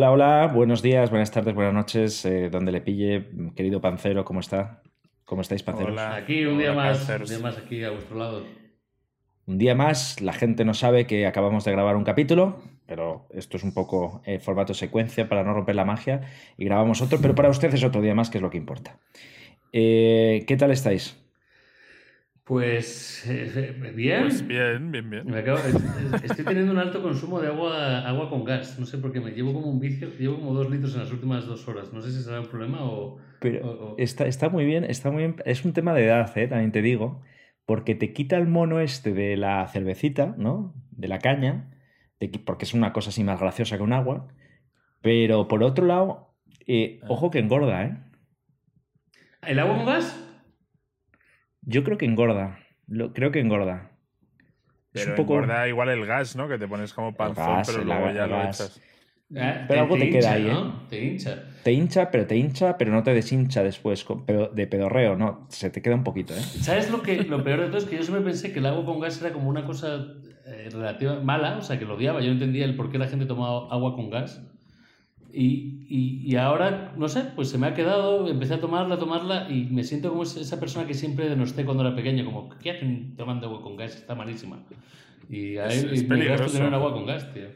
Hola, hola, buenos días, buenas tardes, buenas noches, eh, donde le pille, querido Pancero, ¿cómo está? ¿Cómo estáis, Panceros? Hola. Aquí un día Hola, más, un día más aquí a vuestro lado. Un día más, la gente no sabe que acabamos de grabar un capítulo, pero esto es un poco eh, formato secuencia para no romper la magia, y grabamos otro, pero para ustedes es otro día más, que es lo que importa. Eh, ¿Qué tal estáis? Pues eh, bien. Pues bien, bien, bien. Me acabo- es- estoy teniendo un alto consumo de agua, agua con gas. No sé por qué me llevo como un vicio. Llevo como dos litros en las últimas dos horas. No sé si será un problema o. Pero o- o- está, está muy bien, está muy bien. Es un tema de edad, eh, también te digo, porque te quita el mono este de la cervecita, ¿no? De la caña, porque es una cosa así más graciosa que un agua. Pero por otro lado, eh, ojo que engorda, ¿eh? ¿El agua con gas? Yo creo que engorda. Lo, creo que engorda. Es Pero un poco. engorda igual el gas, ¿no? Que te pones como panzón, gas, pero luego aga- ya lo gas. echas. Ah, Pero algo te queda hincha, ahí, ¿eh? ¿no? Te hincha. Te hincha, pero te hincha, pero no te deshincha después de pedorreo, no. Se te queda un poquito, ¿eh? ¿Sabes lo, que, lo peor de todo? Es que yo siempre pensé que el agua con gas era como una cosa eh, relativa mala, o sea, que lo odiaba. Yo no entendía el por qué la gente tomaba agua con gas. Y, y, y ahora, no sé, pues se me ha quedado, empecé a tomarla, a tomarla y me siento como esa persona que siempre denosté cuando era pequeño, como, ¿qué hacen tomando agua con gas? Está malísima. Y a Es- él es me gasto peligroso. tener agua con gas, tío.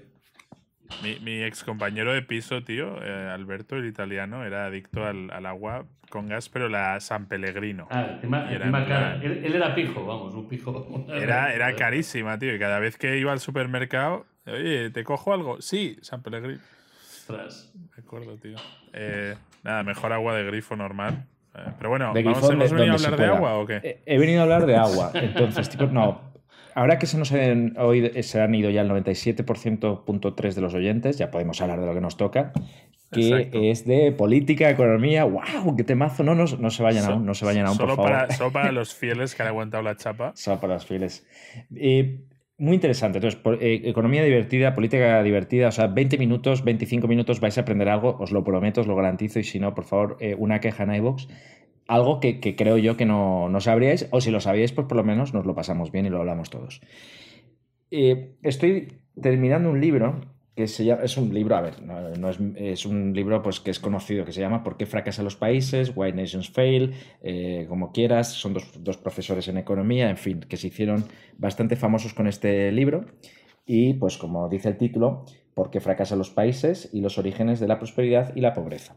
Mi, mi ex compañero de piso, tío, eh, Alberto, el italiano, era adicto al, al agua con gas, pero la San Pellegrino. Ah, encima, era encima en cara. Él, él era pijo, vamos, un pijo. Era, era carísima, tío, y cada vez que iba al supermercado, oye, ¿te cojo algo? Sí, San Pellegrino. Ostras. De acuerdo, tío. Eh, nada, mejor agua de grifo normal. Eh, pero bueno, De ¿vamos, ¿hemos venido a hablar de pueda. agua o qué? He, he venido a hablar de agua. Entonces, tipo, no. Ahora que se nos han, hoy se han ido ya el 97.3 de los oyentes, ya podemos hablar de lo que nos toca, que Exacto. es de política, economía. ¡Wow! ¡Qué temazo! No, no, no se vayan So- aún, no se vayan aún, por solo favor. Para, solo para los fieles que han aguantado la chapa. Solo para los fieles. Eh, muy interesante. Entonces, por- eh, economía divertida, política divertida, o sea, 20 minutos, 25 minutos vais a aprender algo, os lo prometo, os lo garantizo, y si no, por favor, eh, una queja en iVoox. Algo que, creo yo que no, no sabríais, o si lo sabíais, pues por lo menos nos lo pasamos bien y lo hablamos todos. Eh, estoy terminando un libro que se llama, es un libro, a ver, no, no es, es un libro pues, que es conocido, que se llama ¿Por qué fracasan los países? Why Nations Fail, eh, como quieras, son dos, dos profesores en economía, en fin, que se hicieron bastante famosos con este libro. Y pues como dice el título, ¿por qué fracasan los países y los orígenes de la prosperidad y la pobreza?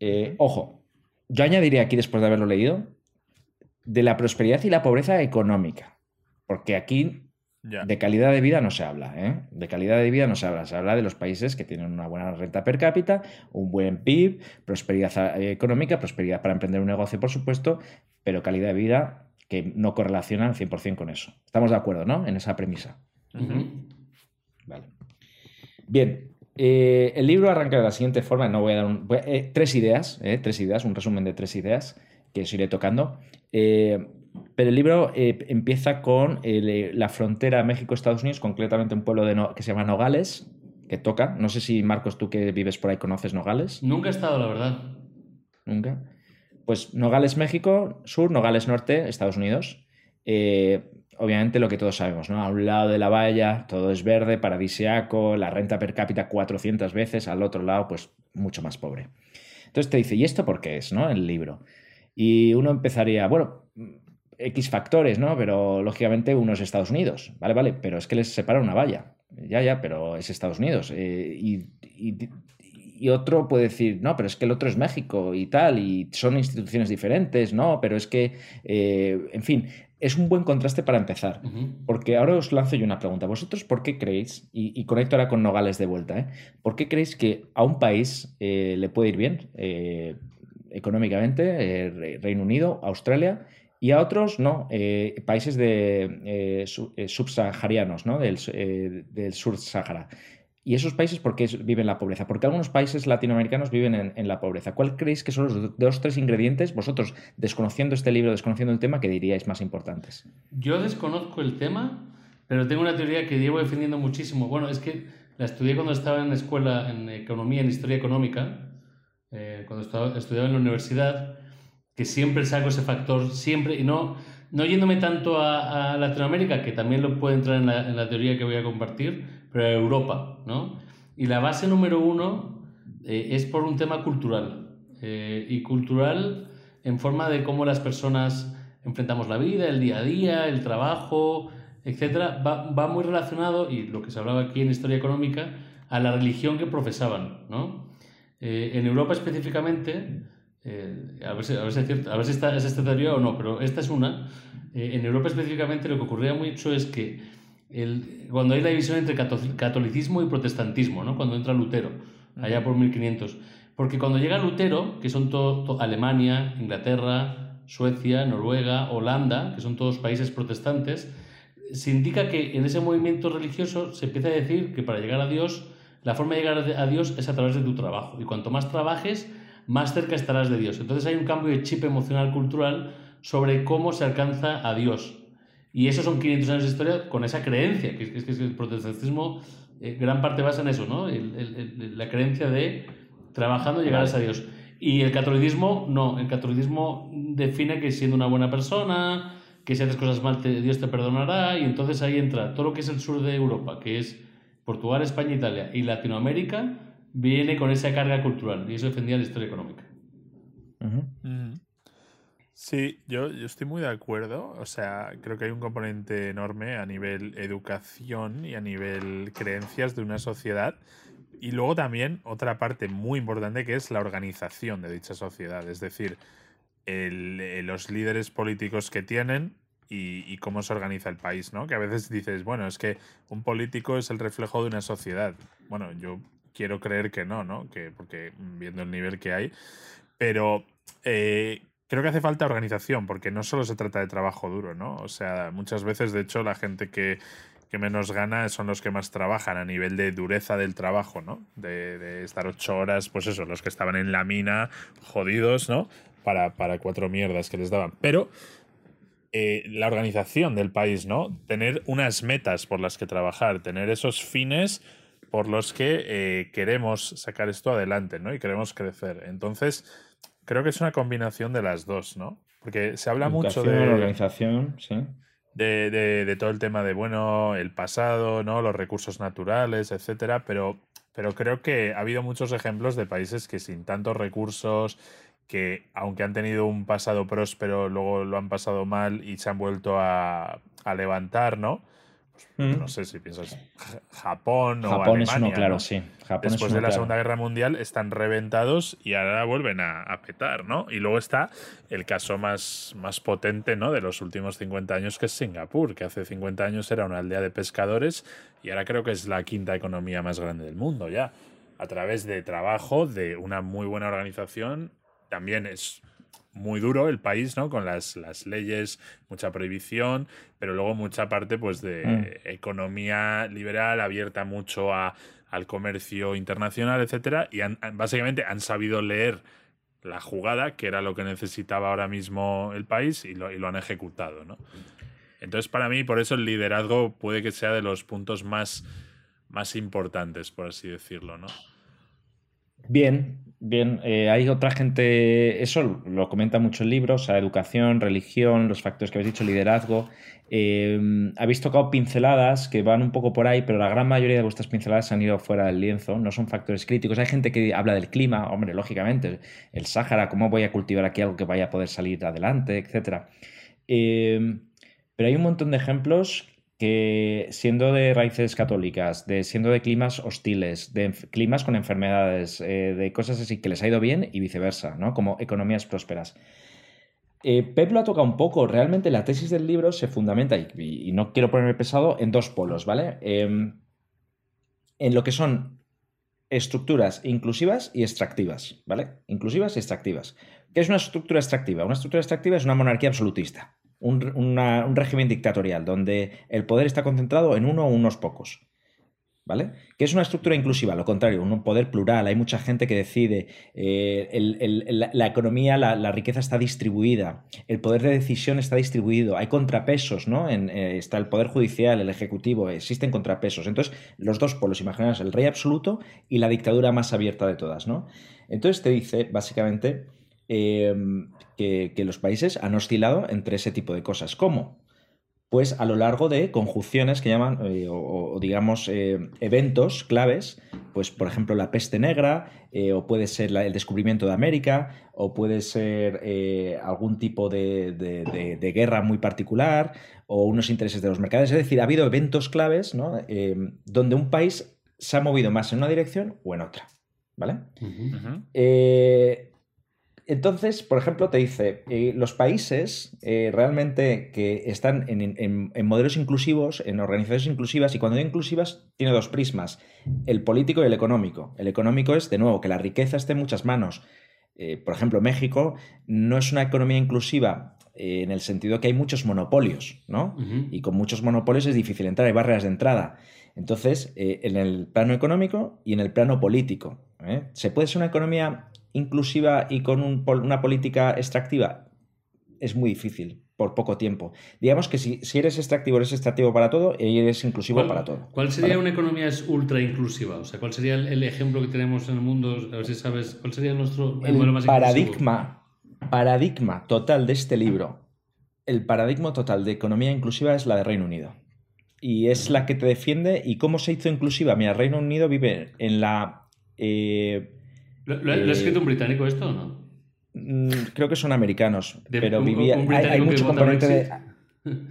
Eh, ojo, yo añadiría aquí, después de haberlo leído, de la prosperidad y la pobreza económica. Porque aquí De calidad de vida no se habla, ¿eh? De calidad de vida no se habla. Se habla de los países que tienen una buena renta per cápita, un buen PIB, prosperidad eh, económica, prosperidad para emprender un negocio, por supuesto, pero calidad de vida que no correlaciona al 100% con eso. Estamos de acuerdo, ¿no? En esa premisa. Vale. Bien. eh, el libro arranca de la siguiente forma. No voy a dar un- voy a- eh, tres ideas, eh, tres ideas, un resumen de tres ideas que os iré tocando. Eh, pero el libro eh, empieza con eh, la frontera México-Estados Unidos, concretamente un pueblo de No- que se llama Nogales, que toca. No sé si Marcos, tú que vives por ahí, conoces Nogales. Nunca he estado, la verdad. Nunca. Pues Nogales, México, sur, Nogales Norte, Estados Unidos. Eh, obviamente lo que todos sabemos, ¿no? A un lado de la valla todo es verde, paradisiaco, la renta per cápita 400 veces, al otro lado pues mucho más pobre. Entonces te dice, ¿y esto por qué es, no? El libro. Y uno empezaría, bueno, X factores, ¿no? Pero lógicamente uno es Estados Unidos, ¿vale? Vale, pero es que les separa una valla. Ya, ya, pero es Estados Unidos. Eh, y, y- y otro puede decir, no, pero es que el otro es México y tal, y son instituciones diferentes, no, pero es que, eh, en fin, es un buen contraste para empezar. Porque ahora os lanzo yo una pregunta. ¿Vosotros por qué creéis, y, y conecto ahora con Nogales de vuelta, ¿eh? ¿por qué creéis que a un país le puede ir bien económicamente, Re- Reino Unido, Australia, y a otros no, eh, países de, eh, eh, subsaharianos, ¿no? del, del sur Sahara? ¿Y esos países por qué viven la pobreza? Porque algunos países latinoamericanos viven en, la pobreza. ¿Cuál creéis que son los dos, tres ingredientes, vosotros, desconociendo este libro, desconociendo el tema, que diríais más importantes? Yo desconozco el tema, pero tengo una teoría que llevo defendiendo muchísimo. Bueno, es que la estudié cuando estaba en la escuela en economía, en historia económica, cuando estaba, estudiaba en la universidad, que siempre saco ese factor, siempre, y no, no yéndome tanto a, Latinoamérica, que también lo puede entrar en la, teoría que voy a compartir, pero a Europa, ¿no? Y la base número uno eh, es por un tema cultural. Eh, y cultural en forma de cómo las personas enfrentamos la vida, el día a día, el trabajo, etc. Va, va muy relacionado, y lo que se hablaba aquí en Historia Económica, a la religión que profesaban. ¿no? Eh, en Europa específicamente, a, ver si, a, ver si es cierto, a ver si esta, es esta teoría o no, pero esta es una. en Europa específicamente lo que ocurría mucho es que el, cuando hay la división entre catolicismo y protestantismo, ¿no? cuando entra Lutero, allá por 1500. Porque cuando llega Lutero, que son todo, Alemania, Inglaterra, Suecia, Noruega, Holanda, que son todos países protestantes, se indica que en ese movimiento religioso se empieza a decir que para llegar a Dios, la forma de llegar a Dios es a través de tu trabajo. Y cuanto más trabajes, más cerca estarás de Dios. Entonces hay un cambio de chip emocional cultural sobre cómo se alcanza a Dios. Y esos son 500 años de historia con esa creencia, que es que, el protestantismo, eh, gran parte basa en eso, ¿no? la creencia de trabajando llegarás a Dios. Y el catolicismo, no, el catolicismo define que siendo una buena persona, que si haces cosas mal, Dios te perdonará, y entonces ahí entra todo lo que es el sur de Europa, que es Portugal, España, Italia y Latinoamérica, viene con esa carga cultural, y eso defendía la historia económica. Sí, yo, yo estoy muy de acuerdo. O sea, creo que hay un componente enorme a nivel educación y a nivel creencias de una sociedad. Y luego también otra parte muy importante que es la organización de dicha sociedad. Es decir, el, los líderes políticos que tienen y, y, cómo se organiza el país, ¿no? Que a veces dices, bueno, es que un político es el reflejo de una sociedad. Bueno, yo quiero creer que no, ¿no? Que, porque viendo el nivel que hay. Pero eh, creo que hace falta organización, porque no solo se trata de trabajo duro, ¿no? O sea, muchas veces, de hecho, la gente que, menos gana son los que más trabajan a nivel de dureza del trabajo, ¿no? De, estar ocho horas, pues eso, los que estaban en la mina, jodidos, ¿no? Para, para cuatro mierdas que les daban. Pero eh, la organización del país, ¿no? Tener unas metas por las que trabajar, tener esos fines por los que eh, queremos sacar esto adelante, ¿no? Y queremos crecer. Entonces, Creo que es una combinación de las dos, ¿no? Porque se habla mucho de. La organización, sí. De, de, todo el tema de, bueno, el pasado, ¿no? Los recursos naturales, etcétera, pero, pero creo que ha habido muchos ejemplos de países que sin tantos recursos, que aunque han tenido un pasado próspero, luego lo han pasado mal y se han vuelto a, a levantar, ¿no? Pues, no sé si piensas Japón o Japón es uno, claro, sí. Después de la Segunda Guerra Mundial están reventados y ahora vuelven a, petar, ¿no? Y luego está el caso más, más potente, ¿no? De los últimos 50 años, que es Singapur, que hace 50 años era una aldea de pescadores y ahora creo que es la quinta economía más grande del mundo ya. A través de trabajo, de una muy buena organización, también es muy duro el país, ¿no? Con las, las leyes, mucha prohibición, pero luego mucha parte pues de mm. economía liberal abierta mucho a, al comercio internacional, etcétera, y básicamente han sabido leer la jugada, que era lo que necesitaba ahora mismo el país, y lo, y lo han ejecutado, ¿no? Entonces, para mí, por eso el liderazgo puede que sea de los puntos más, más importantes, por así decirlo, ¿no? Bien, bien. Eh, hay otra gente, eso lo comenta mucho el libro, o sea, educación, religión, los factores que habéis dicho, liderazgo. Eh, habéis tocado pinceladas que van un poco por ahí, pero la gran mayoría de vuestras pinceladas han ido fuera del lienzo, no son factores críticos. Hay gente que habla del clima, hombre, lógicamente, el Sáhara, cómo voy a cultivar aquí algo que vaya a poder salir adelante, etc. Eh, pero hay un montón de ejemplos que siendo de raíces católicas, de siendo de climas hostiles, de climas con enfermedades, eh, de cosas así que les ha ido bien y viceversa, ¿no? Como economías prósperas. Eh, Pep lo ha tocado un poco. Realmente la tesis del libro se fundamenta, y, no quiero ponerme pesado, en dos polos, ¿vale? Em, en lo que son estructuras inclusivas y extractivas, ¿vale? Inclusivas y extractivas. ¿Qué es una estructura extractiva? Una estructura extractiva es una monarquía absolutista un, régimen dictatorial donde el poder está concentrado en uno o unos pocos. ¿Vale? Que es una estructura inclusiva, lo contrario, un poder plural, hay mucha gente que decide, eh, la, economía, la, riqueza está distribuida, el poder de decisión está distribuido, hay contrapesos, ¿no? Eh, está el poder judicial, el ejecutivo, existen contrapesos. Entonces, los dos polos, imaginaos, el rey absoluto y la dictadura más abierta de todas, ¿no? Entonces te dice, básicamente, Em, que, los países han oscilado entre ese tipo de cosas. ¿Cómo? Pues a lo largo de conjunciones que llaman, eh, o, digamos, eh, eventos claves pues por ejemplo la peste negra, eh, o puede ser el descubrimiento de América, o puede ser eh, algún tipo de, guerra muy particular, o unos intereses de los mercados. Es decir, ha habido eventos claves ¿no? donde un país se ha movido más en una dirección o en otra. ¿Vale? Entonces, por ejemplo, te dice, eh, los países eh, realmente que están en, modelos inclusivos, en organizaciones inclusivas, y cuando digo inclusivas, tiene dos prismas, el político y el económico. El económico es, de nuevo, que la riqueza esté en muchas manos. Eh, por ejemplo, México no es una economía inclusiva en el sentido que hay muchos monopolios, ¿no? Y con muchos monopolios es difícil entrar, hay barreras de entrada. Entonces, en el plano económico y en el plano político. ¿Se puede ser una economía inclusiva y con una política extractiva, es muy difícil por poco tiempo. Digamos que si, si eres extractivo, eres extractivo para todo y eres inclusivo para todo. ¿Cuál sería una economía ultra inclusiva? O sea, ¿cuál sería el, ejemplo que tenemos en el mundo? A ver si sabes, ¿cuál sería nuestro el, modelo más paradigma, paradigma total de este libro, el paradigma total de economía inclusiva es la de Reino Unido. Y es la que te defiende. ¿Y cómo se hizo inclusiva? Mira, Reino Unido vive en la eh, ¿Lo, ha escrito un británico esto o no? Mm, creo que son americanos, pero vivía. hay, mucho componente de.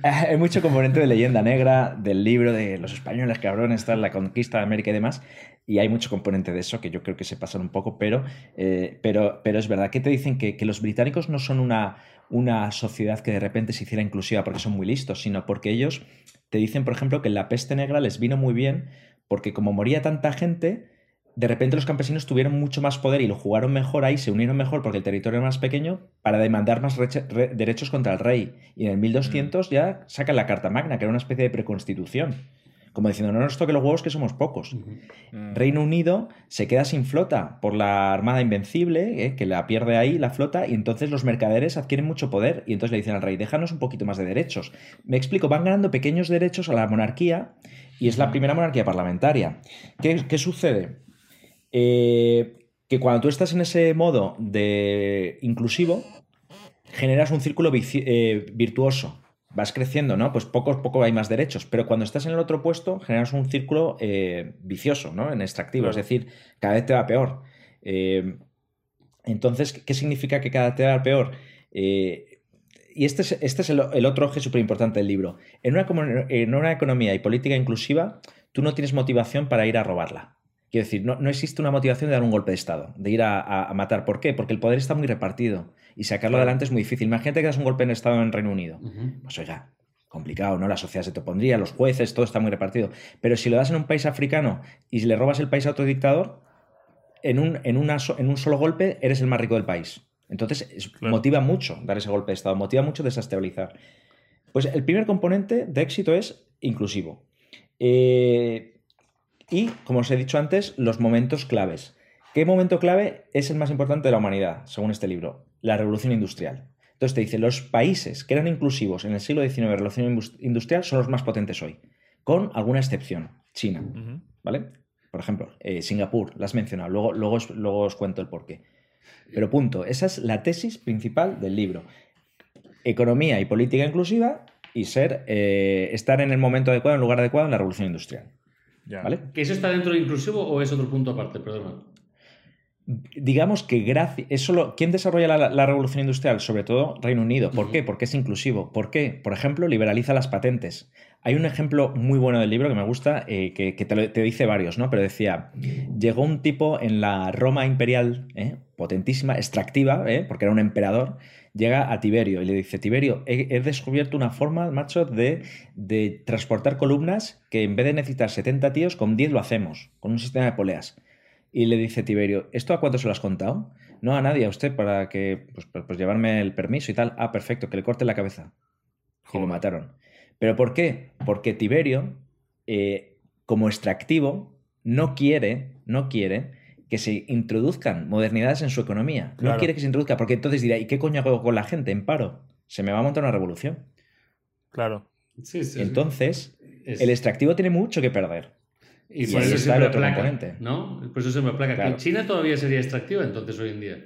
Hay mucho componente de leyenda negra, del libro de los españoles cabrones, está la conquista de América y demás, y hay mucho componente de eso que yo creo que se pasan un poco, pero, eh, pero, pero es verdad que te dicen que, los británicos no son una, una sociedad que de repente se hiciera inclusiva porque son muy listos, sino porque ellos te dicen, por ejemplo, que la peste negra les vino muy bien porque como moría tanta gente, de repente los campesinos tuvieron mucho más poder y lo jugaron mejor ahí, se unieron mejor porque el territorio era más pequeño para demandar más derechos contra el rey. Y en el 1200 ya sacan la Carta Magna, que era una especie de preconstitución. Como diciendo, no nos toque los huevos que somos pocos. Reino Unido se queda sin flota por la Armada Invencible, eh, que la pierde ahí la flota, y entonces los mercaderes adquieren mucho poder. Y entonces le dicen al rey, déjanos un poquito más de derechos. Me explico, van ganando pequeños derechos a la monarquía y es la primera monarquía parlamentaria. ¿Qué, qué sucede? Eh, que cuando tú estás en ese modo de inclusivo, generas un círculo eh, virtuoso. Vas creciendo, ¿no? Pues poco a poco hay más derechos. Pero cuando estás en el otro puesto, generas un círculo eh, vicioso, ¿no? En extractivo. Es decir, cada vez te va peor. entonces, ¿qué significa que cada vez te va peor? y este es, este es el, otro eje súper importante del libro. En una, en una economía y política inclusiva, tú no tienes motivación para ir a robarla. Quiero decir, no, existe una motivación de dar un golpe de Estado, de ir a, matar. ¿Por qué? Porque el poder está muy repartido y sacarlo adelante es muy difícil. Imagínate que das un golpe de Estado en Reino Unido. Pues oiga, complicado, ¿no? La sociedad se te pondría, los jueces, todo está muy repartido. Pero si lo das en un país africano y le robas el país a otro dictador, en un, en, una, en un solo golpe eres el más rico del país. Entonces, motiva mucho dar ese golpe de Estado, motiva mucho desestabilizar. Pues el primer componente de éxito es inclusivo. Eh, y, como os he dicho antes, los momentos claves. ¿Qué momento clave es el más importante de la humanidad, según este libro? La revolución industrial. Entonces te dice, los países que eran inclusivos en el siglo XIX de revolución industrial son los más potentes hoy, con alguna excepción, China, ¿vale? Por ejemplo, eh, Singapur, la has mencionado, luego, luego, os, luego os cuento el porqué. Pero punto, esa es la tesis principal del libro. Economía y política inclusiva y ser, eh, estar en el momento adecuado, en el lugar adecuado en la revolución industrial. ¿Que eso está dentro de inclusivo o es otro punto aparte? Perdona. Digamos que gracias. ¿Quién desarrolla la, revolución industrial? Sobre todo Reino Unido. ¿Por qué? Porque es inclusivo. ¿Por qué? Por ejemplo, liberaliza las patentes. Hay un ejemplo muy bueno del libro que me gusta, eh, que, te, dice varios, ¿no? Pero decía: llegó un tipo en la Roma imperial, ¿eh? potentísima, extractiva, ¿eh? porque era un emperador, llega a Tiberio y le dice, Tiberio, he, descubierto una forma, macho, de, de, transportar columnas que en vez de necesitar 70 tíos, con 10 lo hacemos, con un sistema de poleas. Y le dice Tiberio, ¿esto a cuánto se lo has contado? No a nadie, a usted, para que, pues, pues, pues llevarme el permiso y tal. Ah, perfecto, que le corte la cabeza. Y lo mataron. ¿Pero por qué? Porque Tiberio, eh, como extractivo, no quiere, no quiere que se introduzcan modernidades en su economía. No quiere que se introduzca, porque entonces dirá, ¿y qué coño hago con la gente en paro? Se me va a montar una revolución. Claro. entonces, el extractivo tiene mucho que perder. Y, por eso está el otro componente. ¿no? Por eso se me placa. China todavía sería extractiva entonces hoy en día.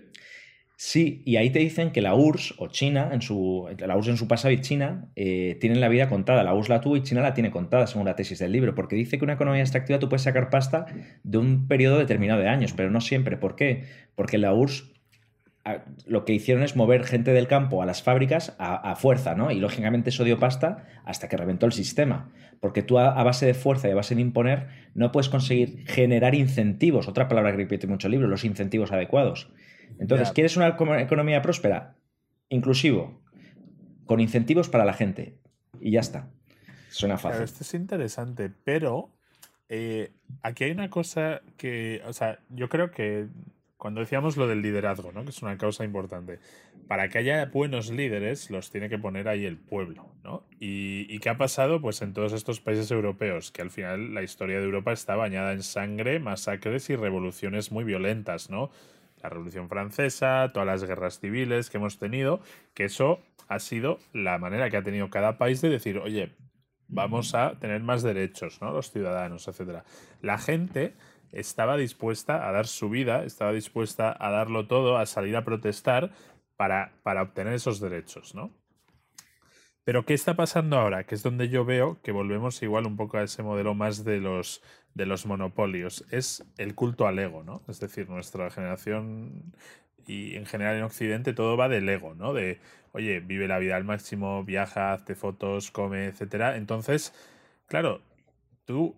Sí, y ahí te dicen que la URSS o China, en su, la URSS en su pasado y China, eh, tienen la vida contada. La URSS la tuvo y China la tiene contada, según la tesis del libro, porque dice que una economía extractiva tú puedes sacar pasta de un periodo determinado de años, pero no siempre. ¿Por qué? Porque la URSS lo que hicieron es mover gente del campo a las fábricas a, fuerza, ¿no? Y lógicamente eso dio pasta hasta que reventó el sistema. Porque tú a, base de fuerza y a base de imponer no puedes conseguir generar incentivos, otra palabra que repite mucho el libro, los incentivos adecuados. Entonces, ¿quieres una economía próspera? Inclusivo, con incentivos para la gente. Y ya está. Suena fácil. esto es interesante, pero eh, aquí hay una cosa que, o sea, yo creo que cuando decíamos lo del liderazgo, ¿no? que es una causa importante, para que haya buenos líderes los tiene que poner ahí el pueblo. ¿no? ¿Y, ¿Y, qué ha pasado? Pues en todos estos países europeos, que al final la historia de Europa está bañada en sangre, masacres y revoluciones muy violentas. ¿no? La Revolución Francesa, todas las guerras civiles que hemos tenido, que eso ha sido la manera que ha tenido cada país de decir, oye, vamos a tener más derechos, ¿no? Los ciudadanos, etcétera. La gente estaba dispuesta a dar su vida, estaba dispuesta a darlo todo, a salir a protestar para, para obtener esos derechos, ¿no? Pero ¿qué está pasando ahora? Que es donde yo veo que volvemos igual un poco a ese modelo más de los, de los monopolios. Es el culto al ego, ¿no? Es decir, nuestra generación y en general en Occidente todo va del ego, ¿no? De, oye, vive la vida al máximo, viaja, hazte fotos, come, etcétera. Entonces, claro, tú,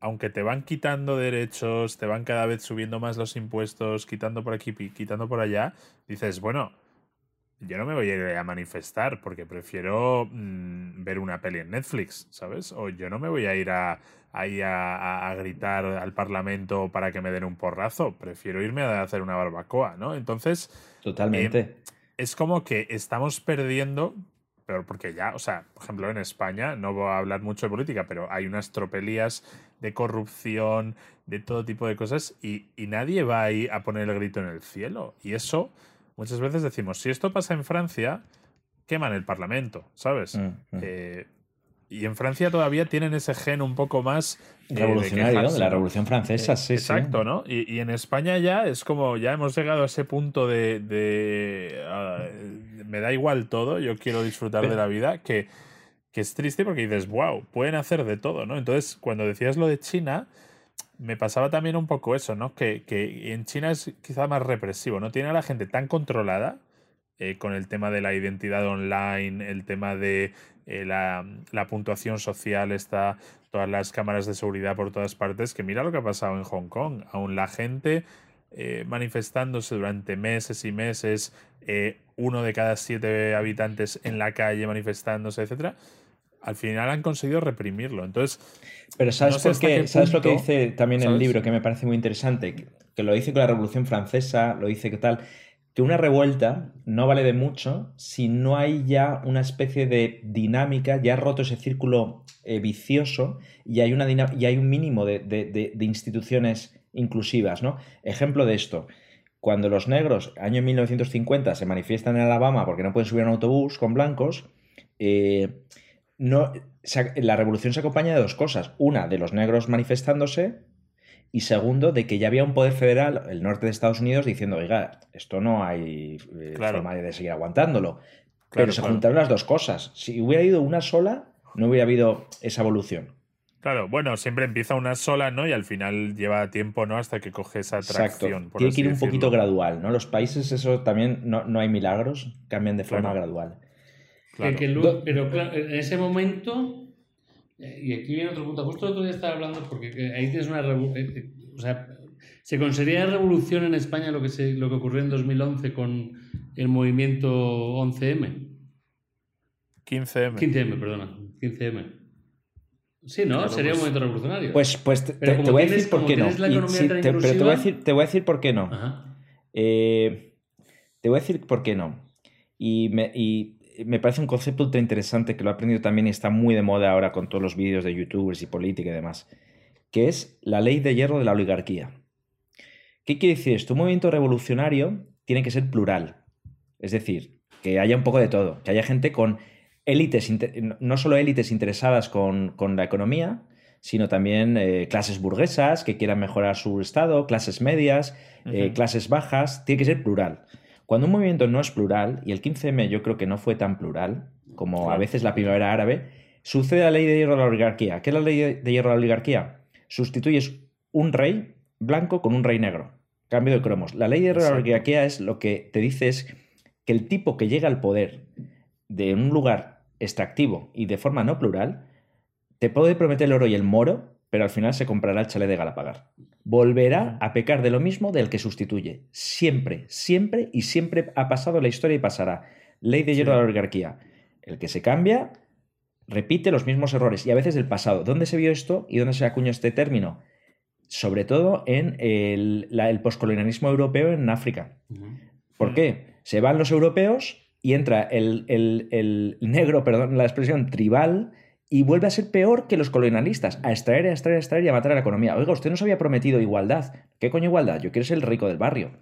aunque te van quitando derechos, te van cada vez subiendo más los impuestos, quitando por aquí, quitando por allá, dices, bueno, yo no me voy a ir a manifestar porque prefiero mm, ver una peli en Netflix, ¿sabes? O yo no me voy a ir a, ahí a, gritar al Parlamento para que me den un porrazo, prefiero irme a hacer una barbacoa, ¿no? Entonces... Totalmente. Eh, es como que estamos perdiendo, pero porque ya, o sea, por ejemplo, en España, no voy a hablar mucho de política, pero hay unas tropelías de corrupción, de todo tipo de cosas, y, y nadie va ahí a poner el grito en el cielo. Y eso muchas veces decimos, si esto pasa en Francia, queman el Parlamento, ¿sabes? Mm, mm. Eh, y en Francia todavía tienen ese gen un poco más eh, revolucionario, de, la Revolución Francesa, sí. Exacto, ¿no? Y, en España ya es como, ya hemos llegado a ese punto de, ah, me da igual todo, yo quiero disfrutar de la vida, que, que es triste porque dices, wow, pueden hacer de todo, ¿no? Entonces, cuando decías lo de China, me pasaba también un poco eso, ¿no? Que, que, en China es quizá más represivo, ¿no? Tiene a la gente tan controlada eh, con el tema de la identidad online, el tema de eh, la, puntuación social, está todas las cámaras de seguridad por todas partes, que mira lo que ha pasado en Hong Kong. Aún la gente eh, manifestándose durante meses y meses, uno de cada siete habitantes en la calle manifestándose, etcétera al final han conseguido reprimirlo. Entonces, pero ¿sabes ¿Sabes lo que dice también el libro que me parece muy interesante? Que, lo dice con la Revolución Francesa, lo dice que tal, que una revuelta no vale de mucho si no hay ya una especie de dinámica, ya ha roto ese círculo eh, vicioso y hay, una y hay un mínimo de, de, instituciones inclusivas, ¿no? Ejemplo de esto. Cuando los negros, año 1950, se manifiestan en Alabama porque no pueden subir a un autobús con blancos, eh, no, la revolución se acompaña de dos cosas. Una, de los negros manifestándose y segundo, de que ya había un poder federal, el norte de Estados Unidos, diciendo, oiga, esto no hay eh, forma de seguir aguantándolo. Pero se juntaron las dos cosas. Si hubiera ido una sola, no hubiera habido esa evolución. Claro, bueno, siempre empieza una sola, ¿no? Y al final lleva tiempo, ¿no? Hasta que coge esa atracción. Tiene que ir un poquito gradual, ¿no? Los países, eso también no, no hay milagros, cambian de forma gradual pero claro, en ese momento, y aquí viene otro punto, justo el otro día estaba hablando, porque ahí tienes una revolución, eh, eh, o sea, ¿se considera revolución en España lo que, se, lo que ocurrió en 2011 con el movimiento 11M? 15M. 15M, perdona, 15M. Sí, ¿no? Sería un pues momento revolucionario. Pues, pues te, voy a decir por qué no. pero te voy, a decir, te voy a decir por qué no. te voy a decir por qué no. Y, me, y me parece un concepto ultra interesante que lo he aprendido también y está muy de moda ahora con todos los vídeos de youtubers y política y demás, que es la ley de hierro de la oligarquía. ¿Qué quiere decir esto? Un movimiento revolucionario tiene que ser plural, es decir, que haya un poco de todo, que haya gente con élites, no solo élites interesadas con, la economía, sino también eh, clases burguesas que quieran mejorar su estado, clases medias, eh, clases bajas, tiene que ser plural. Cuando un movimiento no es plural, y el 15M yo creo que no fue tan plural como a veces la primavera árabe, sucede la ley de hierro de la oligarquía. ¿Qué es la ley de hierro de la oligarquía? Sustituyes un rey blanco con un rey negro. Cambio de cromos. La ley de hierro de la oligarquía es lo que te dice es que el tipo que llega al poder de un lugar extractivo y de forma no plural, te puede prometer el oro y el moro, pero al final se comprará el chalet de Galapagar. Volverá a pecar de lo mismo del que sustituye. Siempre, siempre y siempre ha pasado la historia y pasará. Ley de hierro de la oligarquía. El que se cambia repite los mismos errores y a veces del pasado. ¿Dónde se vio esto y dónde se acuñó este término? Sobre todo en el, poscolonialismo europeo en África. ¿Por qué? Se van los europeos y entra el, el negro, perdón, la expresión tribal, y vuelve a ser peor que los colonialistas, a extraer, a extraer, a extraer y a matar a la economía. Oiga, usted nos había prometido igualdad. ¿Qué coño igualdad? Yo quiero ser el rico del barrio.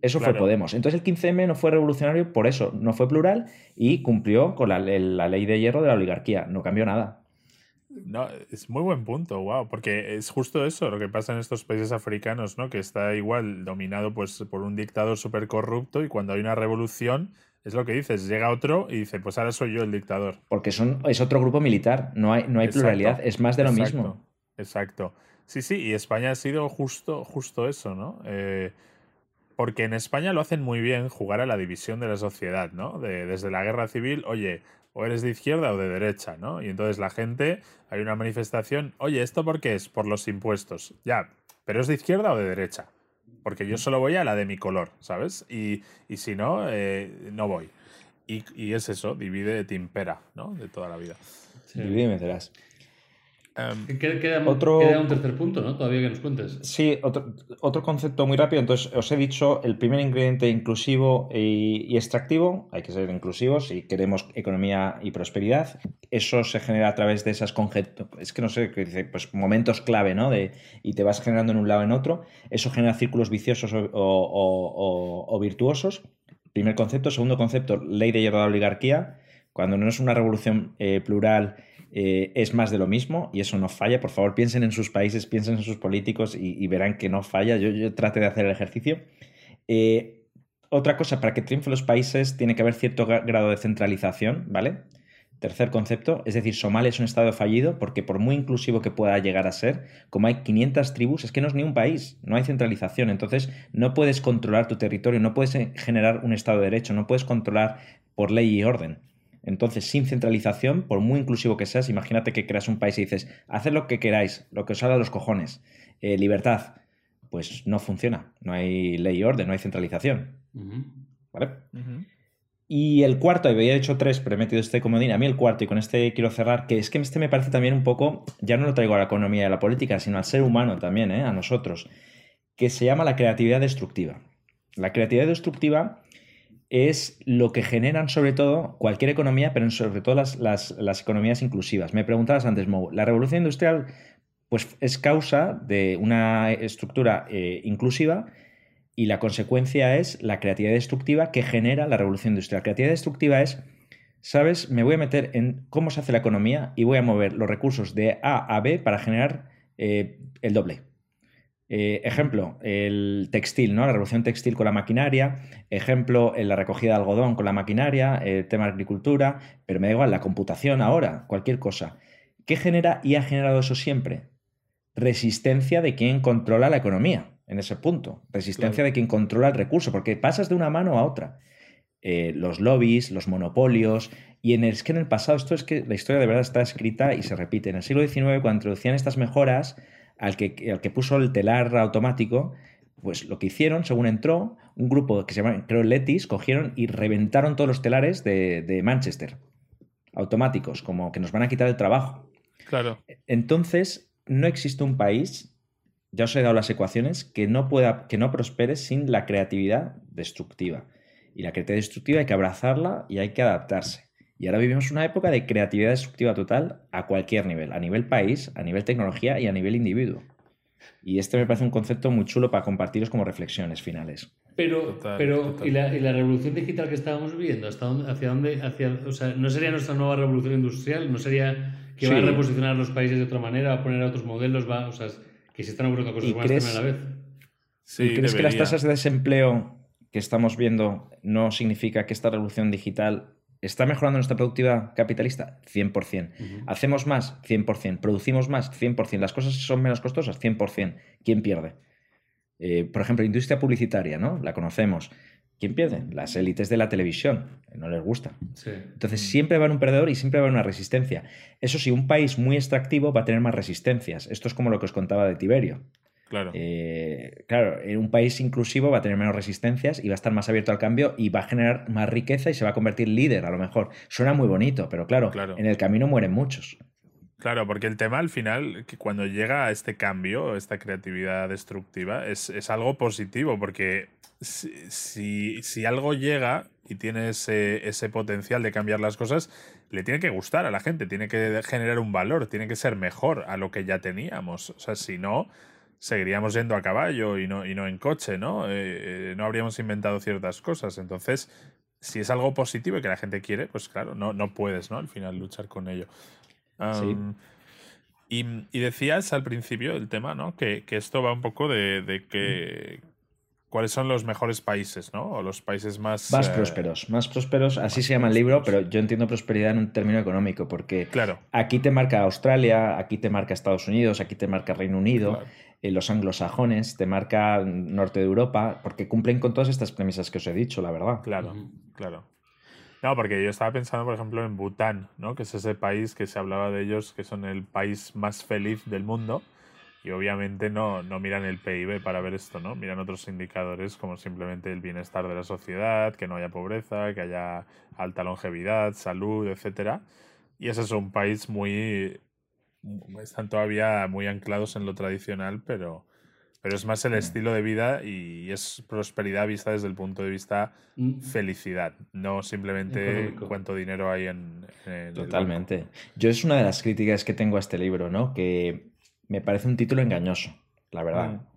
Eso fue Podemos. Entonces el 15M no fue revolucionario por eso, no fue plural y cumplió con la, ley de hierro de la oligarquía. No cambió nada. No, es muy buen punto, wow, porque es justo eso lo que pasa en estos países africanos, ¿no? Que está igual dominado pues por un dictador súper corrupto y cuando hay una revolución es lo que dices, llega otro y dice, pues ahora soy yo el dictador. Porque son, es otro grupo militar, no hay, no hay pluralidad, es más de lo mismo. Exacto. Sí, sí, y España ha sido justo, justo eso, ¿no? Eh, porque en España lo hacen muy bien jugar a la división de la sociedad, ¿no? De, desde la guerra civil, oye, o eres de izquierda o de derecha, ¿no? Y entonces la gente, hay una manifestación, oye, ¿esto por qué es? Por los impuestos. Ya, pero ¿es de izquierda o de derecha? Porque yo solo voy a la de mi color, ¿sabes? Y, si no, eh, no voy. Y, es eso, divide, te impera, ¿no? De toda la vida. Divide y vencerás. Um, queda, otro, un tercer punto, ¿no? Todavía que nos cuentes. Sí, otro, otro, concepto muy rápido. Entonces, os he dicho el primer ingrediente inclusivo y, extractivo. Hay que ser inclusivos si queremos economía y prosperidad. Eso se genera a través de esas conjeturas. Es que no sé, pues momentos clave, ¿no? De, y te vas generando en un lado en otro. Eso genera círculos viciosos o, virtuosos. Primer concepto. Segundo concepto, ley de hierro de la oligarquía. Cuando no es una revolución eh, plural eh, es más de lo mismo y eso no falla. Por favor, piensen en sus países, piensen en sus políticos y, verán que no falla. Yo, yo trate de hacer el ejercicio. Eh, otra cosa, para que triunfen los países tiene que haber cierto grado de centralización, ¿vale? Tercer concepto, es decir, Somalia es un estado fallido porque por muy inclusivo que pueda llegar a ser, como hay 500 tribus, es que no es ni un país, no hay centralización, entonces no puedes controlar tu territorio, no puedes generar un estado de derecho, no puedes controlar por ley y orden. Entonces, sin centralización, por muy inclusivo que seas, imagínate que creas un país y dices, haced lo que queráis, lo que os haga los cojones, eh, libertad. Pues no funciona, no hay ley y orden, no hay centralización. ¿Vale? Y el cuarto, había hecho tres, pero he metido este comodín. A mí el cuarto, y con este quiero cerrar, que es que este me parece también un poco, ya no lo traigo a la economía y a la política, sino al ser humano también, ¿eh? a nosotros, que se llama la creatividad destructiva. La creatividad destructiva es lo que generan sobre todo cualquier economía, pero sobre todo las, economías inclusivas. Me preguntabas antes, Mo, la revolución industrial pues, es causa de una estructura eh, inclusiva y la consecuencia es la creatividad destructiva que genera la revolución industrial. La creatividad destructiva es, ¿sabes? Me voy a meter en cómo se hace la economía y voy a mover los recursos de A a B para generar eh, el doble. Eh, ejemplo, el textil, ¿no? La revolución textil con la maquinaria. Ejemplo, en la recogida de algodón con la maquinaria, el tema de agricultura, pero me da igual, la computación ahora, cualquier cosa. ¿Qué genera y ha generado eso siempre? Resistencia de quien controla la economía, en ese punto. Resistencia de quien controla el recurso, porque pasas de una mano a otra. Eh, los lobbies, los monopolios, y en el, es que en el pasado, esto es que la historia de verdad está escrita y se repite. En el siglo XIX, cuando introducían estas mejoras, al que, que puso el telar automático, pues lo que hicieron, según entró, un grupo que se llama, creo, Letis, cogieron y reventaron todos los telares de, Manchester, automáticos, como que nos van a quitar el trabajo. Claro. Entonces, no existe un país, ya os he dado las ecuaciones, que no, pueda, que no prospere sin la creatividad destructiva. Y la creatividad destructiva hay que abrazarla y hay que adaptarse. Y ahora vivimos una época de creatividad destructiva total a cualquier nivel, a nivel país, a nivel tecnología y a nivel individuo. Y este me parece un concepto muy chulo para compartiros como reflexiones finales. Pero, pero ¿y, la, revolución digital que estábamos viviendo? ¿Hasta dónde, ¿Hacia dónde? Hacia, o sea, ¿No sería nuestra nueva revolución industrial? ¿No sería que va a reposicionar los países de otra manera, a poner a otros modelos? Va, o sea, que se están ocurriendo cosas buenas también a la vez. Sí, ¿Y crees que las tasas de desempleo que estamos viendo no significa que esta revolución digital está mejorando nuestra productividad capitalista? 100%. ¿Hacemos más? 100%. ¿Producimos más? 100%. ¿Las cosas son menos costosas? 100%. ¿Quién pierde? Eh, por ejemplo, industria publicitaria, ¿no? La conocemos. ¿Quién pierde? Las élites de la televisión. No les gusta. Entonces siempre va a haber un perdedor y siempre va a haber una resistencia. Eso sí, un país muy extractivo va a tener más resistencias. Esto es como lo que os contaba de Tiberio. Claro. Eh, claro, en un país inclusivo va a tener menos resistencias y va a estar más abierto al cambio y va a generar más riqueza y se va a convertir líder a lo mejor. Suena muy bonito, pero claro, Claro. en el camino mueren muchos. Claro, porque el tema al final, que cuando llega a este cambio, esta creatividad destructiva, es, es algo positivo, porque si, si, si algo llega y tiene ese, ese potencial de cambiar las cosas, le tiene que gustar a la gente, tiene que generar un valor, tiene que ser mejor a lo que ya teníamos. O sea, si no, seguiríamos yendo a caballo y no, y no en coche, ¿no? Eh, no habríamos inventado ciertas cosas. Entonces, si es algo positivo y que la gente quiere, pues claro, no, no puedes, ¿no? Al final luchar con ello. Um, y, y, decías al principio el tema, ¿no? Que, que esto va un poco de, de, que cuáles son los mejores países, ¿no? O los países más... Más eh, prósperos, más prósperos, así más se llama el libro, pero yo entiendo prosperidad en un término económico, porque claro. aquí te marca Australia, aquí te marca Estados Unidos, aquí te marca Reino Unido, claro. Eh, los anglosajones, te marca norte de Europa, porque cumplen con todas estas premisas que os he dicho, la verdad. Claro, claro. No, porque yo estaba pensando, por ejemplo, en Bután, ¿no? Que es ese país que se hablaba de ellos, que son el país más feliz del mundo. Y obviamente no, no miran el PIB para ver esto, ¿no? Miran otros indicadores como simplemente el bienestar de la sociedad, que no haya pobreza, que haya alta longevidad, salud, etcétera. Y ese es un país muy. Están todavía muy anclados en lo tradicional, pero, pero es más el estilo de vida y es prosperidad vista desde el punto de vista felicidad, no simplemente Económico. cuánto dinero hay en, en Totalmente. Yo es una de las críticas que tengo a este libro, ¿no? Que me parece un título engañoso, la verdad. Ah.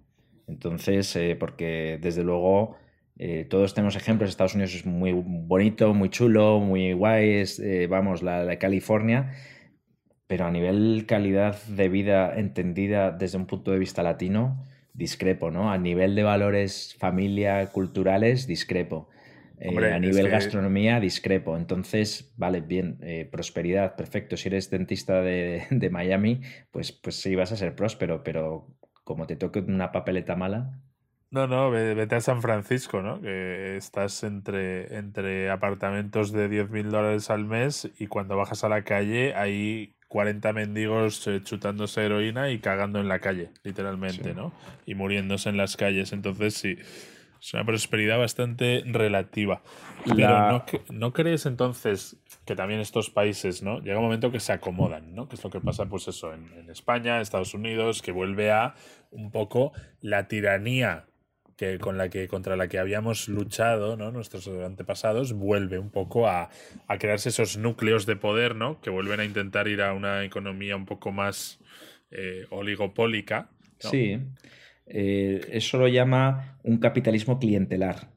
Entonces, eh, porque desde luego eh, todos tenemos ejemplos, Estados Unidos es muy bonito, muy chulo, muy guay, es, eh, vamos, la, la California, pero a nivel calidad de vida entendida desde un punto de vista latino, discrepo, ¿no? A nivel de valores familia, culturales, discrepo. Hombre, eh, a nivel que... gastronomía, discrepo. Entonces, vale, bien, eh, prosperidad, perfecto. Si eres dentista de, de, Miami, pues, pues sí, vas a ser próspero, pero como te toque una papeleta mala. No, no, vete a San Francisco, ¿no? Que estás entre, entre apartamentos de 10 mil dólares al mes y cuando bajas a la calle hay 40 mendigos eh, chutándose heroína y cagando en la calle, literalmente, sí. ¿no? Y muriéndose en las calles. Entonces, sí, es una prosperidad bastante relativa. Pero. ¿no, ¿no, crees entonces que también estos países, ¿no? Llega un momento que se acomodan, ¿no? Que es lo que pasa, pues eso, en, en España, Estados Unidos, que vuelve a un poco la tiranía que con la que contra la que habíamos luchado ¿no? nuestros antepasados vuelve un poco a, a, crearse esos núcleos de poder ¿no? que vuelven a intentar ir a una economía un poco más eh, oligopólica sí eh, eso lo llama un capitalismo clientelar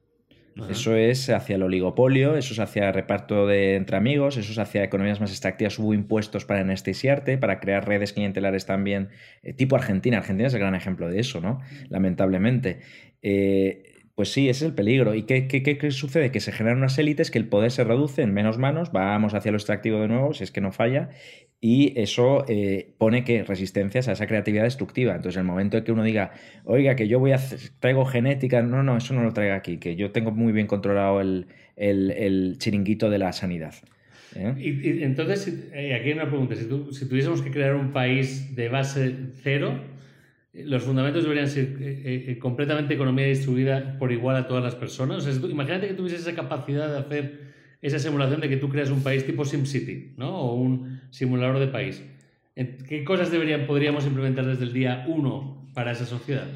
Eso es hacia el oligopolio, eso es hacia reparto de entre amigos, eso es hacia economías más extractivas. Hubo impuestos para anestesiarte, para crear redes clientelares también, eh, tipo Argentina. Argentina es el gran ejemplo de eso, ¿no? Lamentablemente. Eh, pues sí, ese es el peligro. ¿Y qué, qué, qué, sucede? Que se generan unas élites, que el poder se reduce en menos manos, vamos hacia lo extractivo de nuevo, si es que no falla, y eso eh, pone que resistencias a esa creatividad destructiva. Entonces, en el momento en que uno diga, oiga, que yo voy a traigo genética, no, no, eso no lo traiga aquí, que yo tengo muy bien controlado el, el, chiringuito de la sanidad. ¿Eh? Y, entonces, eh, aquí hay una pregunta. Si, tu, si, tuviésemos que crear un país de base cero, los fundamentos deberían ser eh, eh, completamente economía distribuida por igual a todas las personas. O sea, si tú, imagínate que tuvieses esa capacidad de hacer esa simulación de que tú creas un país tipo SimCity, ¿no? O un simulador de país. ¿Qué cosas deberían, podríamos implementar desde el día uno para esa sociedad?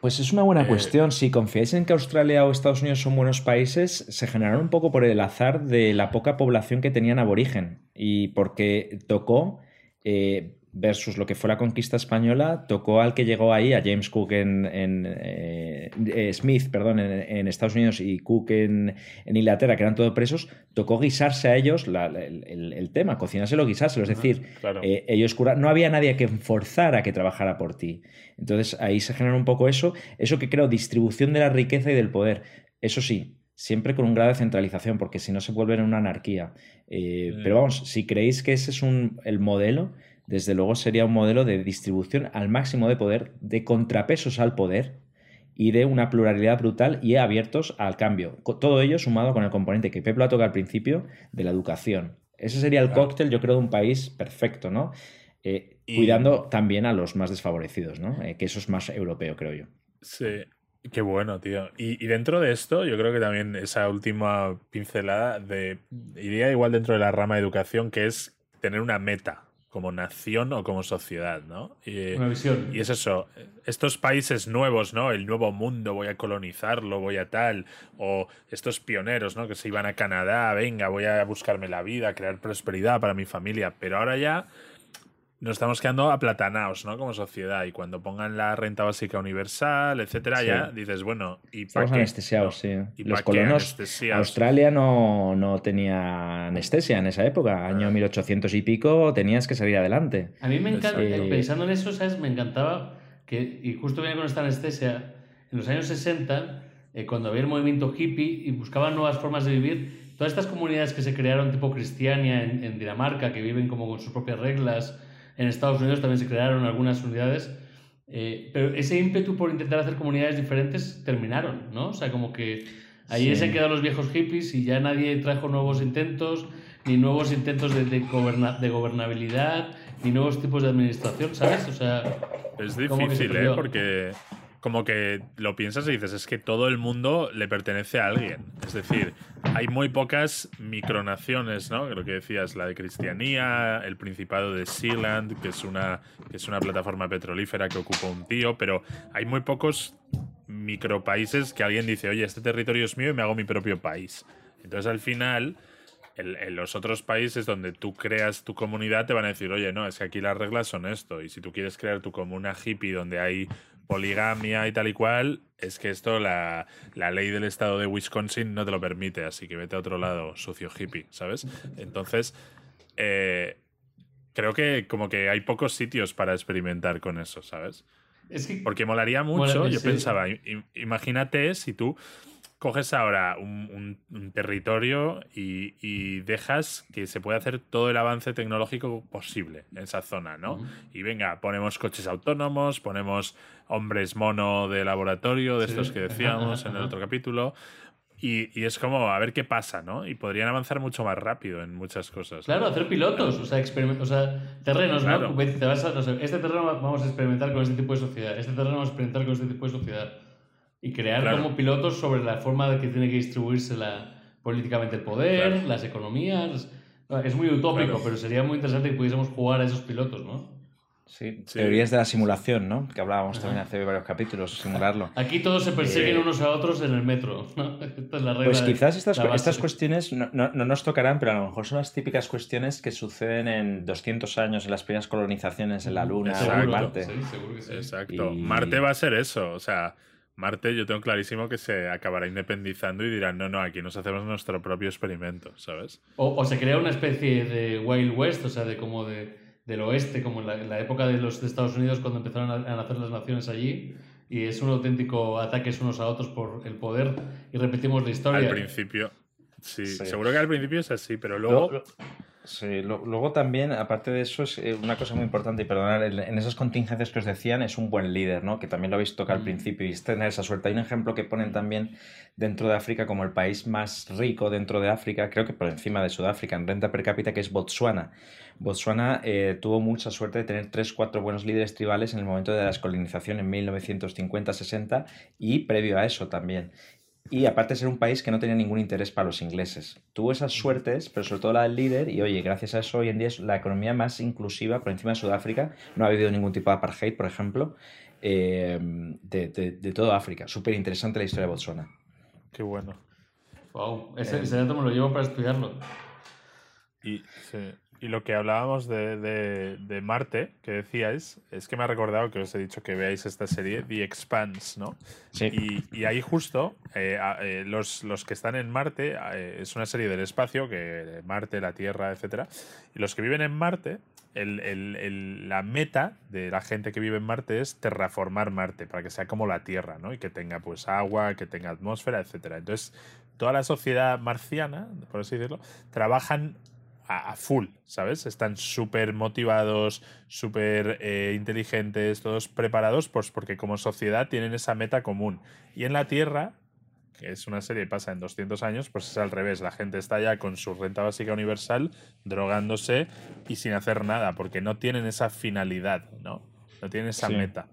Pues es una buena eh, cuestión. Si confiáis en que Australia o Estados Unidos son buenos países, se generaron un poco por el azar de la poca población que tenían aborigen y porque tocó eh, versus lo que fue la conquista española, tocó al que llegó ahí, a James Cook en, en eh, eh, Smith, perdón, en, en, Estados Unidos y Cook en, en, Inglaterra, que eran todos presos, tocó guisarse a ellos la, el, el, el, tema, cocinárselo, guisárselo, es decir, claro. eh, ellos cura, no había nadie que forzara a que trabajara por ti. Entonces ahí se genera un poco eso, eso que creo, distribución de la riqueza y del poder. Eso sí, siempre con un grado de centralización, porque si no se vuelve en una anarquía. Eh, pero vamos, si creéis que ese es un, el modelo, desde luego sería un modelo de distribución al máximo de poder, de contrapesos al poder y de una pluralidad brutal y abiertos al cambio. Todo ello sumado con el componente que Pep lo ha tocado al principio de la educación. Ese sería el cóctel, yo creo, de un país perfecto, ¿no? Eh, cuidando también a los más desfavorecidos, ¿no? Eh, que eso es más europeo, creo yo. Sí, qué bueno, tío. Y, dentro de esto, yo creo que también esa última pincelada de iría igual dentro de la rama de educación, que es tener una meta como nación o como sociedad, ¿no? Y, una visión. Y es eso, estos países nuevos, ¿no? El nuevo mundo, voy a colonizarlo, voy a tal, o estos pioneros, ¿no? Que se iban a Canadá, venga, voy a buscarme la vida, crear prosperidad para mi familia, pero ahora ya nos estamos quedando aplatanados, ¿no? Como sociedad. Y cuando pongan la renta básica universal, etcétera, ya dices, bueno, ¿y para Estamos anestesiados, sí. Los colonos. Australia no, no, tenía anestesia en esa época. Año 1800 y pico tenías que salir adelante. A mí me encanta, pensando en eso, ¿sabes? Me encantaba que, y justo venía con esta anestesia, en los años 60, eh, cuando había el movimiento hippie y buscaban nuevas formas de vivir, todas estas comunidades que se crearon tipo cristiania en, en Dinamarca, que viven como con sus propias reglas en Estados Unidos también se crearon algunas unidades, eh, pero ese ímpetu por intentar hacer comunidades diferentes terminaron, ¿no? O sea, como que ahí se han quedado los viejos hippies y ya nadie trajo nuevos intentos, ni nuevos intentos de, de, de gobernabilidad, ni nuevos tipos de administración, ¿sabes? O sea... Es difícil, ¿eh? Porque como que lo piensas y dices, es que todo el mundo le pertenece a alguien. Es decir, hay muy pocas micronaciones, ¿no? Lo que decías, la de Cristianía, el Principado de Sealand, que es una, que es una plataforma petrolífera que ocupa un tío, pero hay muy pocos micropaíses que alguien dice, oye, este territorio es mío y me hago mi propio país. Entonces al final en, los otros países donde tú creas tu comunidad te van a decir, oye, no, es que aquí las reglas son esto. Y si tú quieres crear tu comuna hippie donde hay poligamia y tal y cual, es que esto la, ley del estado de Wisconsin no te lo permite. Así que vete a otro lado, socio hippie, ¿sabes? Entonces, eh, creo que como que hay pocos sitios para experimentar con eso, ¿sabes? Porque molaría mucho, yo pensaba, imagínate si tú coges ahora un, territorio y, dejas que se pueda hacer todo el avance tecnológico posible en esa zona, ¿no? Y venga, ponemos coches autónomos, ponemos hombres mono de laboratorio, de estos que decíamos en el otro capítulo. Y, es como a ver qué pasa, ¿no? Y podrían avanzar mucho más rápido en muchas cosas. Claro, hacer pilotos, o sea, o sea terrenos, ¿no? este terreno vamos a experimentar con este tipo de sociedad, este terreno vamos a experimentar con este tipo de sociedad y crear como pilotos sobre la forma de que tiene que distribuirse la, políticamente el poder, las economías. Es muy utópico, pero sería muy interesante que pudiésemos jugar a esos pilotos, ¿no? Sí, teorías de la simulación, ¿no? Que hablábamos también hace varios capítulos, simularlo. Aquí todos se persiguen eh, unos a otros en el metro, ¿no? Esta es la regla pues quizás estas, estas cuestiones no, no, no, nos tocarán, pero a lo mejor son las típicas cuestiones que suceden en 200 años en las primeras colonizaciones en la Luna o en Marte. Sí, seguro que sí. Exacto. Marte va a ser eso, o sea Marte yo tengo clarísimo que se acabará independizando y dirán, no, no, aquí nos hacemos nuestro propio experimento, ¿sabes? O, se crea una especie de Wild West, o sea, de como de, del oeste, como en la, época de los de Estados Unidos cuando empezaron a, nacer las naciones allí, y es un auténtico ataques unos a otros por el poder, y repetimos la historia. Al principio, sí, seguro que al principio es así, pero luego... Sí, luego también, aparte de eso, es eh, una cosa muy importante, y perdonar, en esas contingencias que os decían, es un buen líder, ¿no? Que también lo habéis tocado al mm. principio y es tener esa suerte. Hay un ejemplo que ponen también dentro de África como el país más rico dentro de África, creo que por encima de Sudáfrica, en renta per cápita, que es Botswana. Botswana eh, tuvo mucha suerte de tener tres, cuatro buenos líderes tribales en el momento de la descolonización en 1950-60 y previo a eso también y aparte de ser un país que no tenía ningún interés para los ingleses. Tuvo esas suertes, pero sobre todo la del líder, y oye, gracias a eso hoy en día es la economía más inclusiva por encima de Sudáfrica. No ha habido ningún tipo de apartheid, por ejemplo, eh, de, de, toda África. Súper interesante la historia de Botswana. Qué bueno. Wow, ese, ese dato me lo llevo para estudiarlo. Y sí. Y lo que hablábamos de, de, Marte, que decíais, es que me ha recordado que os he dicho que veáis esta serie, The Expanse, ¿no? Sí. Y, ahí justo, eh, eh, los, los, que están en Marte, eh, es una serie del espacio, que Marte, la Tierra, etcétera, y los que viven en Marte la meta de la gente que vive en Marte es terraformar Marte para que sea como la Tierra, ¿no? Y que tenga pues agua, que tenga atmósfera, etcétera. Entonces, toda la sociedad marciana, por así decirlo, trabajan a, full, ¿sabes? Están súper motivados, súper eh, inteligentes, todos preparados, pues porque como sociedad tienen esa meta común. Y en la Tierra, que es una serie que pasa en 200 años, pues es al revés. La gente está ya con su renta básica universal, drogándose y sin hacer nada, porque no tienen esa finalidad, ¿no? No tienen esa meta.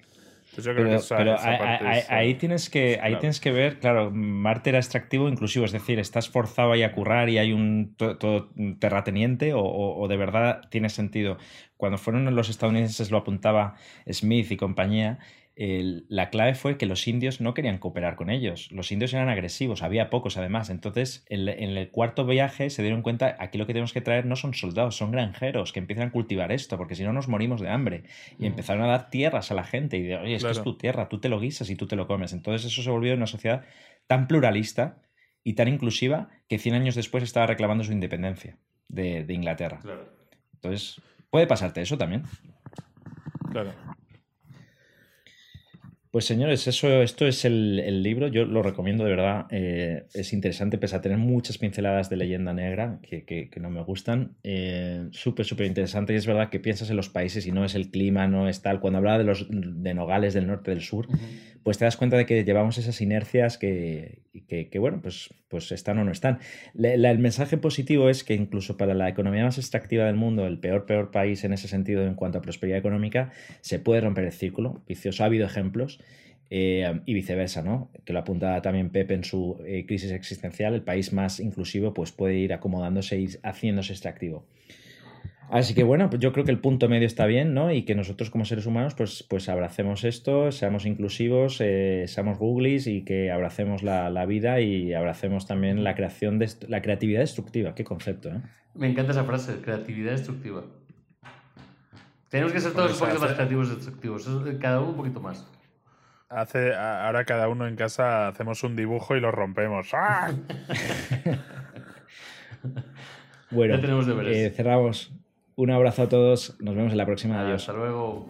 Pues pero, ahí, tienes que, ahí tienes que ver, claro, Marte era extractivo inclusivo, es decir, estás forzado ahí a currar y hay un todo, terrateniente o, o, de verdad tiene sentido. Cuando fueron los estadounidenses lo apuntaba Smith y compañía, la clave fue que los indios no querían cooperar con ellos. Los indios eran agresivos, había pocos además. Entonces, en, el cuarto viaje se dieron cuenta, aquí lo que tenemos que traer no son soldados, son granjeros que empiezan a cultivar esto, porque si no nos morimos de hambre. Y empezaron a dar tierras a la gente y de, oye, es que es tu tierra, tú te lo guisas y tú te lo comes. Entonces eso se volvió una sociedad tan pluralista y tan inclusiva que 100 años después estaba reclamando su independencia de, de Inglaterra. Entonces, puede pasarte eso también. Claro. Pues señores, eso, esto es el, libro, yo lo recomiendo de verdad, eh, es interesante, pese a tener muchas pinceladas de leyenda negra que, no me gustan, eh, súper, súper interesante. Y es verdad que piensas en los países y no es el clima, no es tal, cuando hablaba de los de Nogales del norte del sur, pues te das cuenta de que llevamos esas inercias que, que, bueno, pues, pues están o no están. el mensaje positivo es que incluso para la economía más extractiva del mundo, el peor, peor país en ese sentido en cuanto a prosperidad económica, se puede romper el círculo. Vicioso, ha habido ejemplos. Eh, y viceversa, ¿no? Que lo apunta también Pepe en su eh, crisis existencial, el país más inclusivo pues puede ir acomodándose y haciéndose extractivo. Así que bueno, pues yo creo que el punto medio está bien, ¿no? Y que nosotros como seres humanos pues, pues abracemos esto, seamos inclusivos, eh, seamos googlis y que abracemos la, vida y abracemos también la creación de la creatividad destructiva. Qué concepto, ¿eh? Me encanta esa frase, creatividad destructiva. Tenemos que ser todos un poquito más creativos y destructivos, cada uno un poquito más. Hace, ahora cada uno en casa hacemos un dibujo y lo rompemos. ¡Ah! bueno, eh, cerramos. Un abrazo a todos. Nos vemos en la próxima. Adiós. Hasta luego.